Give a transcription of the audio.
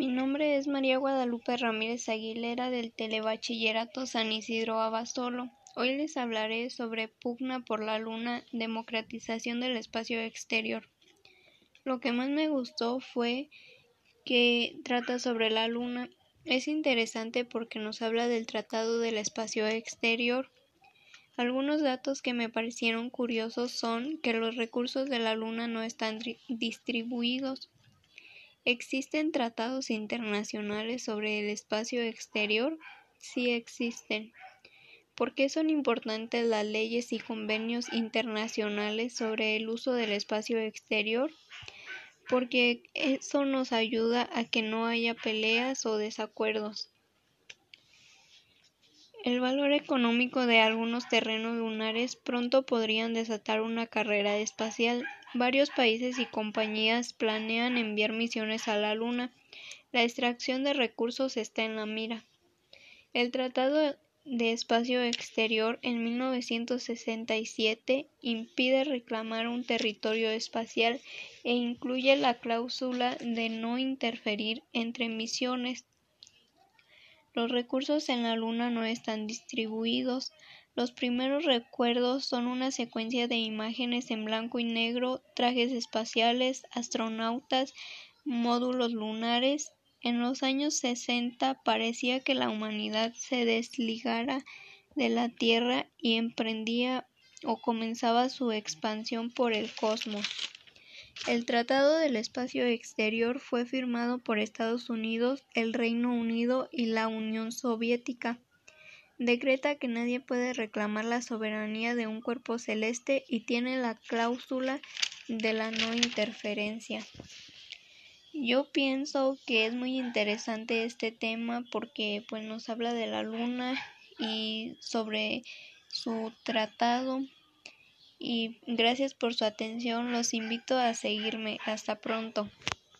Mi nombre es María Guadalupe Ramírez Aguilera del Telebachillerato San Isidro Abasolo. Hoy les hablaré sobre Pugna por la Luna, democratización del espacio exterior. Lo que más me gustó fue que trata sobre la Luna. Es interesante porque nos habla del Tratado del Espacio Exterior. Algunos datos que me parecieron curiosos son que los recursos de la Luna no están distribuidos ¿Existen tratados internacionales sobre el espacio exterior? Sí existen. ¿Por qué son importantes las leyes y convenios internacionales sobre el uso del espacio exterior? Porque eso nos ayuda a que no haya peleas o desacuerdos. El valor económico de algunos terrenos lunares pronto podrían desatar una carrera espacial. Varios países y compañías planean enviar misiones a la Luna. La extracción de recursos está en la mira. El Tratado de Espacio Exterior en 1967 impide reclamar un territorio espacial e incluye la cláusula de no interferir entre misiones los recursos en la Luna no están distribuidos. Los primeros recuerdos son una secuencia de imágenes en blanco y negro, trajes espaciales, astronautas, módulos lunares. En los años 60 parecía que la humanidad se desligara de la Tierra y emprendía o comenzaba su expansión por el cosmos. El Tratado del Espacio Exterior fue firmado por Estados Unidos, el Reino Unido y la Unión Soviética. Decreta que nadie puede reclamar la soberanía de un cuerpo celeste y tiene la cláusula de la no interferencia. Yo pienso que es muy interesante este tema porque pues nos habla de la luna y sobre su tratado y gracias por su atención. Los invito a seguirme. Hasta pronto.